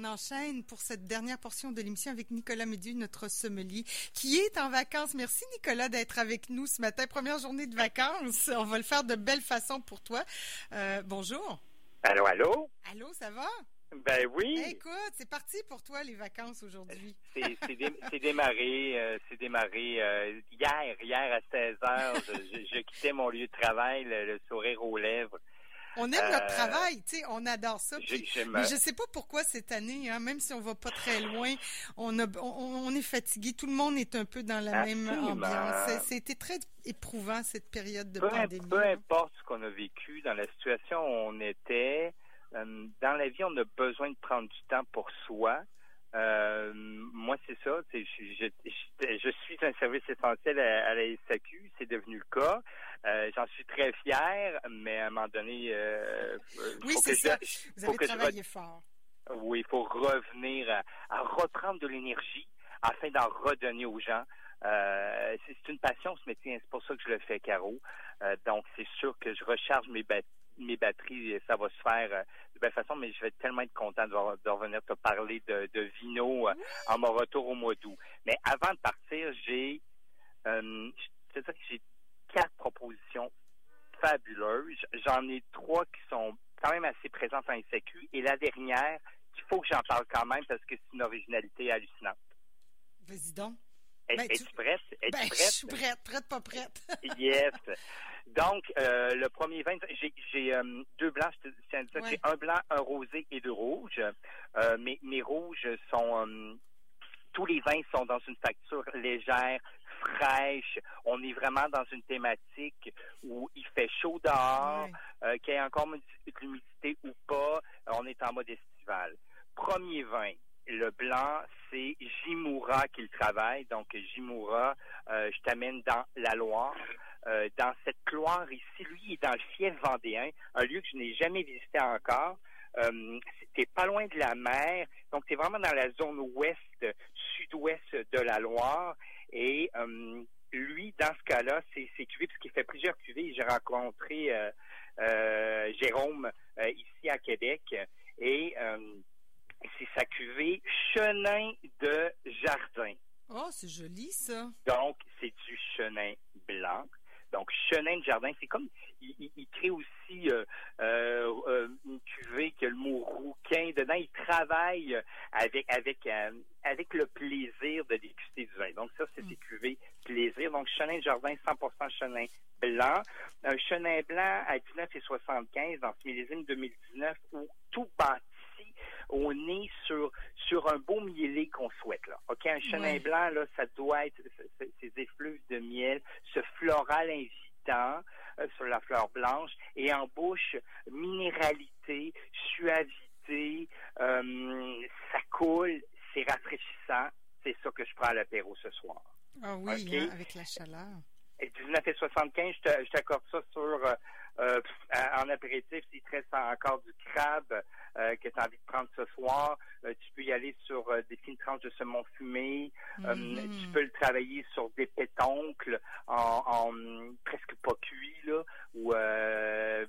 on enchaîne pour cette dernière portion de l'émission avec Nicolas Médieu, notre sommelier, qui est en vacances. Merci Nicolas d'être avec nous ce matin. Première journée de vacances. On va le faire de belle façon pour toi. Euh, bonjour. Allô, allô? Allô, ça va? Ben oui. Écoute, c'est parti pour toi les vacances aujourd'hui. C'est démarré, c'est démarré euh, hier, hier à 16 heures. Je, quittais mon lieu de travail, le sourire aux lèvres. On aime notre euh, travail, tu sais, on adore ça. Puis, mais je sais pas pourquoi cette année, hein, même si on va pas très loin, on, a, on, est fatigué. Tout le monde est un peu dans la même ambiance. C'était très éprouvant cette période de pandémie. Peu importe ce qu'on a vécu, dans la situation où on était, euh, dans la vie, on a besoin de prendre du temps pour soi. Euh, moi, c'est ça. Je, je, suis un service essentiel à, la SAQ. C'est devenu le cas. Euh, j'en suis très fier, mais à un moment donné, euh, oui, c'est ça. Vous avez travaillé fort. Oui, il faut revenir à, reprendre de l'énergie afin d'en redonner aux gens. Euh, c'est une passion ce métier, hein. c'est pour ça que je le fais, Caro. Euh, donc, c'est sûr que je recharge mes batteries mes batteries, ça va se faire euh, de belle façon, mais je vais tellement être content de, revenir te parler de, de vino euh, en mon retour au mois d'août. Mais avant de partir, j'ai euh, que j'ai quatre propositions fabuleuses. J'en ai trois qui sont quand même assez présentes en SAQ et la dernière, il faut que j'en parle quand même parce que c'est une originalité hallucinante. Vas-y donc. Ben, es-tu prête? Es ben, Je suis prête, prête, pas prête. yes. Donc, euh, le premier vin, j'ai euh, deux blancs, j'ai un blanc, un rosé et deux rouges. Euh, mes, mes rouges sont, euh, tous les vins sont dans une facture légère, fraîche. On est vraiment dans une thématique où il fait chaud dehors, qu'il y ait encore de l'humidité ou pas, on est en mode estival. Premier vin, le blanc, c'est Jimoura qui le travaille. Donc, Jimoura, euh, je t'amène dans la Loire. Euh, dans cette Loire ici, lui, il est dans le fief vendéen, un lieu que je n'ai jamais visité encore. Euh, t'es pas loin de la mer, donc tu es vraiment dans la zone ouest, sud-ouest de la Loire. Et euh, lui, dans ce cas-là, c'est, c'est cuvées, parce qu'il fait plusieurs cuvées. J'ai rencontré euh, Jérôme ici à Québec. Et c'est sa cuvée Chenin de Jardin. Oh, c'est joli ça. Donc, c'est du chenin blanc. Chenin de jardin, c'est comme il, crée aussi euh, euh, euh, une cuvée qui a le mot rouquin dedans. Il travaille avec avec avec le plaisir de déguster du vin. Donc, ça, c'est des cuvées plaisir. Donc, chenin de jardin, 100% chenin blanc. Un chenin blanc à 19,75 dans ce millésime 2019 où tout bâti on est sur sur un beau mielé qu'on souhaite là. OK, un chenin blanc là, ça doit être ces effluves de miel, ce floral euh, sur la fleur blanche et en bouche minéralité, suavité, euh, ça coule, c'est rafraîchissant. C'est ça que je prends à l'apéro ce soir. Ah oui, hein, avec la chaleur. Et 1975, je t'accorde ça sur euh, en apéritif, s'il te reste encore du crabe euh, que tu as envie de prendre ce soir, euh, tu peux y aller sur des fines tranches de saumon fumé. Mm-hmm. tu peux le travailler sur des pétoncles en, en presque pas cuit là. Ou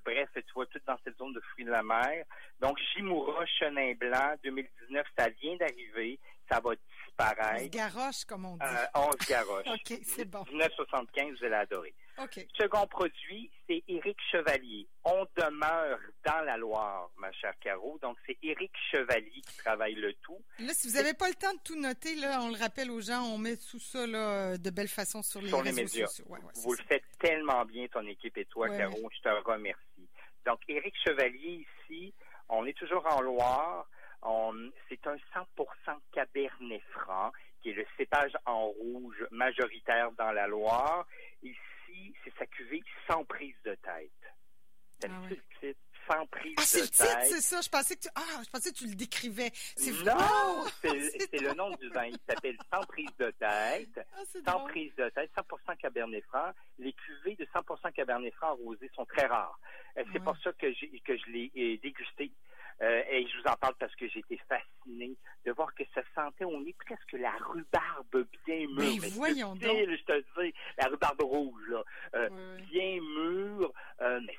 bref, tu vois tout dans cette zone de fruits de la mer. Donc Jimoura Chenin Blanc 2019, ça vient d'arriver. Ça va disparaître. 11 garoche, comme on dit. 11 garoche. OK, c'est bon. 1975, vous allez adorer. OK. Second produit, c'est Éric Chevalier. On demeure dans la Loire, ma chère Caro. Donc, c'est Éric Chevalier qui travaille le tout. Là, si vous n'avez pas le temps de tout noter, là, on le rappelle aux gens, on met tout ça là, de belle façon sur les sur réseaux les médias. sociaux. vous le faites tellement bien, ton équipe et toi, Caro. Je te remercie. Donc, Éric Chevalier ici, on est toujours en Loire. C'est un 100% Cabernet Franc, qui est le cépage en rouge majoritaire dans la Loire. Ici, c'est sa cuvée sans prise de tête. Ah sans prise ah, c'est le titre, c'est ça. Je pensais que tu, ah, je pensais que tu le décrivais. C'est Non, c'est le nom du vin. Il s'appelle Sans prise de tête. Ah, sans prise de tête, 100% Cabernet Franc. Les cuvées de 100% Cabernet Franc rosé sont très rares. Euh, c'est pour ça que j'ai, que je l'ai euh, dégusté. Euh, et je vous en parle parce que j'ai été fasciné de voir que ça sentait au nez presque la rhubarbe bien mûre. Mais, voyons donc. Je te dis, la rhubarbe rouge, là, euh, bien mûre, euh, mais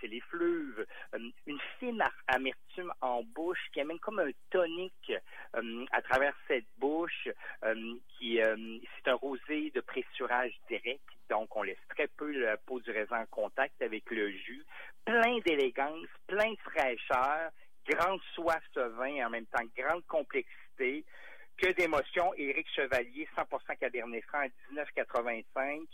c'est les fleuves. une fine amertume en bouche qui amène comme un tonique à travers cette bouche. qui C'est un rosé de pressurage direct, donc on laisse très peu la peau du raisin en contact avec le jus. Plein d'élégance, plein de fraîcheur grande soif ce vin, en même temps grande complexité, que d'émotions. Éric Chevalier, 100% Cabernet Franc à 19,85.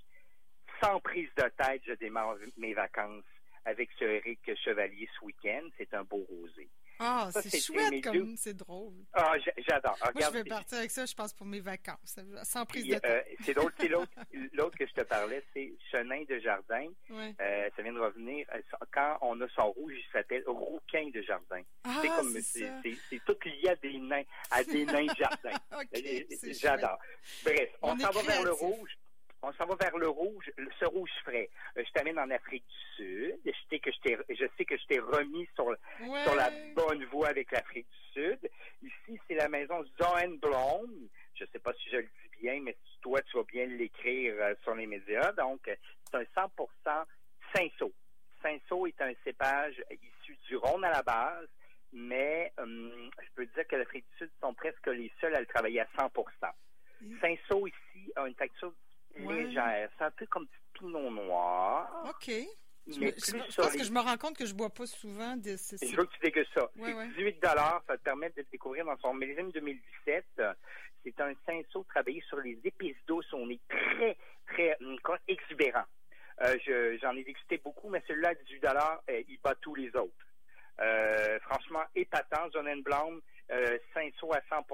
Sans prise de tête, je démarre mes vacances avec ce Éric Chevalier ce week-end. C'est un beau rosé. Ah, c'est chouette comme c'est drôle. Ah, j'adore. Moi, je vais partir avec ça, je pense, pour mes vacances, sans prise de euh, c'est l'autre, l'autre que je te parlais, c'est Chenin de Jardin. Euh, ça vient de revenir. Euh, quand on a son rouge, il s'appelle Rouquin de Jardin. Ah, c'est comme, c'est tout lié à des nains, à des nains de jardin. J'adore. Bref, on, on s'en va vers le rouge on s'en va vers le rouge, ce rouge frais. Euh, je t'amène en Afrique du Sud. Je sais que je, t'ai, je sais que je t'ai remis sur, sur la bonne voie avec l'Afrique du Sud. Ici, c'est la maison Zoenblom. Je sais pas si je le dis bien, mais toi, tu vas bien l'écrire euh, sur les médias. Donc, c'est un 100% Cinsault. Cinsault est un cépage issu du Rhône à la base, mais hum, je peux dire que l'Afrique du Sud sont presque les seuls à le travailler à 100%. Cinsault ici a une texture légère. C'est un peu comme du pinot noir. OK. Mais je, plus je pense que je me rends compte que je bois pas souvent de ce. Je veux que tu dégustes ça. Ouais, 18 ça te permet de le découvrir dans son millésime 2017. C'est un cinceau travaillé sur les épices d'eau. On est très, très hum, exubérant. Euh, j'en ai dégusté beaucoup, mais celui-là à 18 euh, il bat tous les autres. Euh, franchement, épatant. John Blanc, euh, cinceau à 100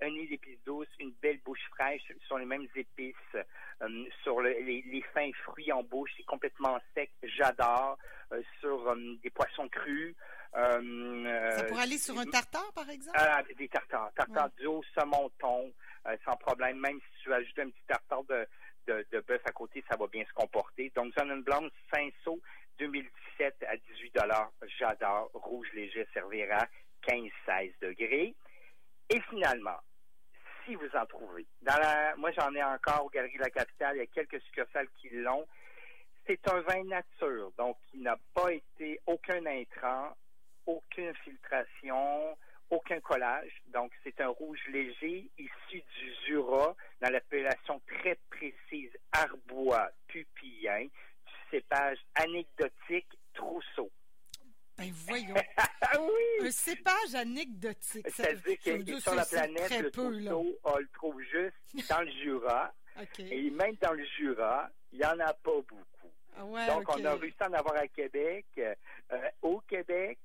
un nid d'épices douces, une belle bouche fraîche sur les mêmes épices, euh, sur les, fins fruits en bouche, c'est complètement sec, j'adore, euh, sur euh, des poissons crus. Ça pourrait aller sur un tartare, par exemple? Ah, des tartares, tartare d'eau, saumon, thon, sans problème, même si tu ajoutes un petit tartare de, de, bœuf à côté, ça va bien se comporter. Donc, Zone Blanc, Saint-Saut, 2017 à 18 j'adore, rouge léger, servira 15-16 degrés. Et finalement, si vous en trouvez, dans la, moi j'en ai encore aux Galeries de la Capitale, il y a quelques succursales qui l'ont. C'est un vin nature, donc il n'a pas été aucun intrant, aucune filtration, aucun collage. Donc, c'est un rouge léger issu du Jura, dans l'appellation très précise Arbois pupillin, du cépage anecdotique Trousseau. Ben voyons. Un cépage anecdotique. C'est-à-dire que sur la planète, le Trousseau, on le trouve juste dans le Jura. Et même dans le Jura, il n'y en a pas beaucoup. Ah Donc, on a réussi à en avoir à Québec. Euh, au Québec,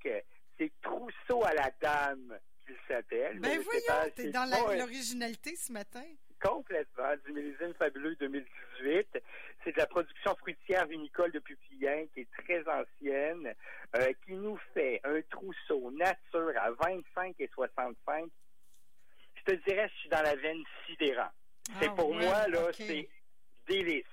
c'est Trousseau à la dame qu'il s'appelle. Ben voyons, t'es dans l'originalité ce matin complètement du millésime fabuleux 2018. C'est de la production fruitière vinicole de Pupillin qui est très ancienne, euh, qui nous fait un trousseau nature à 25 et 65. Je te dirais, je suis dans la veine sidérant. c'est ah, pour moi, là, c'est délice.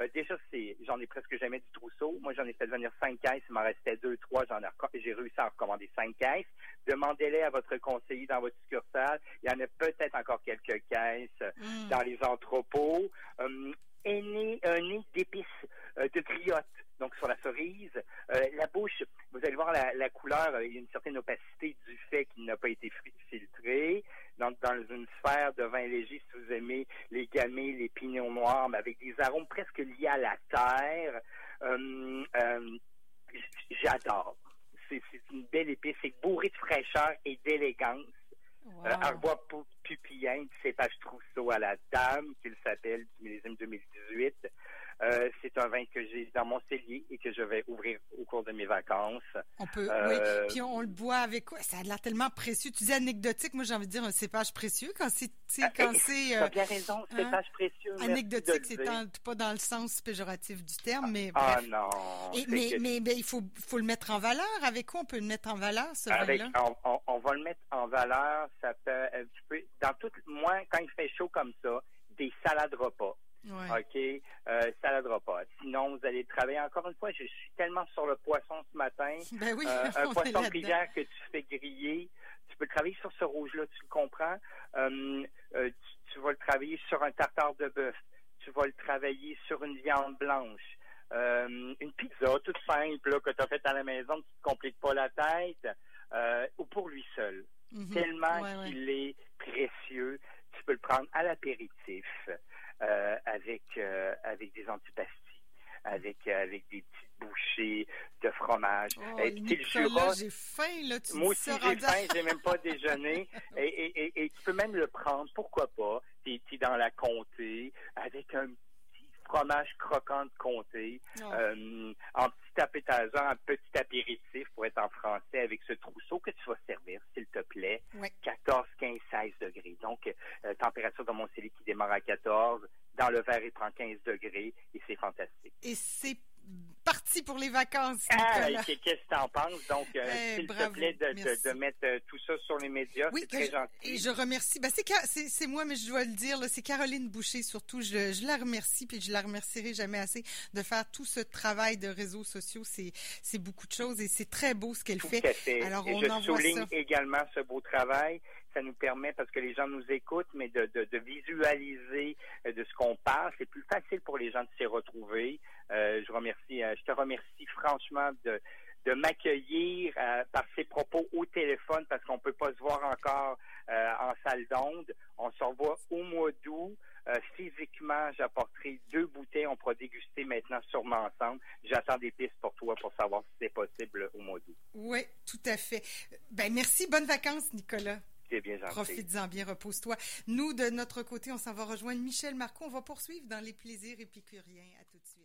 Euh, déjà, c'est, j'en ai presque jamais du trousseau. Moi, j'en ai fait venir cinq caisses. Il m'en restait deux, trois. J'en ai, j'ai réussi à en recommander cinq caisses. Demandez-les à votre conseiller dans votre succursale. Il y en a peut-être encore quelques caisses mm. dans les entrepôts. Euh, un nez d'épices, euh, de criottes donc sur la cerise. Euh, la bouche, vous allez voir la, couleur, il y a une certaine opacité du fait qu'il n'a pas été filtré. Donc, dans une sphère de vin léger, si vous aimez les gamay, les pignons noirs, mais avec des arômes presque liés à la terre. Euh, euh, j'adore. C'est une belle épice, c'est bourré de fraîcheur et d'élégance. Wow. arbois pupillant du cépage trousseau à la dame, qu'il s'appelle, du millésime 2018. Euh, c'est un vin que j'ai dans mon cellier et que je vais ouvrir au cours de mes vacances. On peut, oui. Euh, Puis on, le boit avec quoi? Ça a l'air tellement précieux. Tu dis anecdotique, moi j'ai envie de dire un cépage précieux quand c'est... Ah, quand c'est euh, bien raison, hein? cépage précieux. Anecdotique, c'est pas dans le sens péjoratif du terme, mais Ah non! mais, mais, il faut, faut le mettre en valeur. Avec quoi on peut le mettre en valeur, ce vin-là? On, on, va le mettre en valeur. Ça peut, dans tout, moi, quand il fait chaud comme ça, des salades repas OK, euh, ça l'aidera pas. Sinon, vous allez travailler. Encore une fois, je suis tellement sur le poisson ce matin. Ben oui, euh, un poisson rivière que tu fais griller, tu peux travailler sur ce rouge-là, tu le comprends. Euh, euh tu, vas le travailler sur un tartare de bœuf. Tu vas le travailler sur une viande blanche. Euh, une pizza toute simple là, que tu as faite à la maison, qui ne te complique pas la tête, euh, ou pour lui seul. Mhm. Tellement qu'il est précieux. Tu peux le prendre à l'apéritif euh, avec, euh, avec des antipastilles avec avec des petites bouchées de fromage. Oh, et Nicolas, j'ai faim là. Tu moi aussi j'ai faim, j'ai même pas déjeuné. Et, et, et, tu peux même le prendre, pourquoi pas? Tu es, dans la comté avec un fromage croquant de comté, oh. euh, en petit appétiseur, un petit apéritif pour être en français avec ce trousseau que tu vas servir, s'il te plaît. 14, 15, 16 degrés. Donc, euh, température de mon qui démarre à 14. Dans le verre, il prend 15 degrés et c'est fantastique. Et c'est parti pour les vacances. Ah, qu'est-ce que tu en penses? Donc, euh, eh, s'il te plaît de, de, mettre euh, tout ça sur les médias, oui, c'est très gentil. Et je remercie. Ben, c'est moi, mais je dois le dire, c'est Caroline Boucher surtout. Je, je, la remercie, puis je la remercierai jamais assez de faire tout ce travail de réseaux sociaux. C'est beaucoup de choses et c'est très beau ce qu'elle fait. Alors, et on je souligne également ce beau travail ça nous permet, parce que les gens nous écoutent, mais de, de, de visualiser euh, de ce qu'on parle. C'est plus facile pour les gens de s'y retrouver. Euh, je remercie, euh, je te remercie franchement de, de m'accueillir par ces propos au téléphone parce qu'on peut pas se voir encore en salle d'onde. On se revoit au mois d'août. physiquement, j'apporterai deux bouteilles. On pourra déguster maintenant sûrement ensemble. J'attends des pistes pour toi pour savoir si c'est possible au mois d'août. Oui, tout à fait. Ben merci. Bonnes vacances, Nicolas bien Profites-en bien, repose-toi. Nous, de notre côté, on s'en va rejoindre Michel Marco. On va poursuivre dans les plaisirs épicuriens. À tout de suite.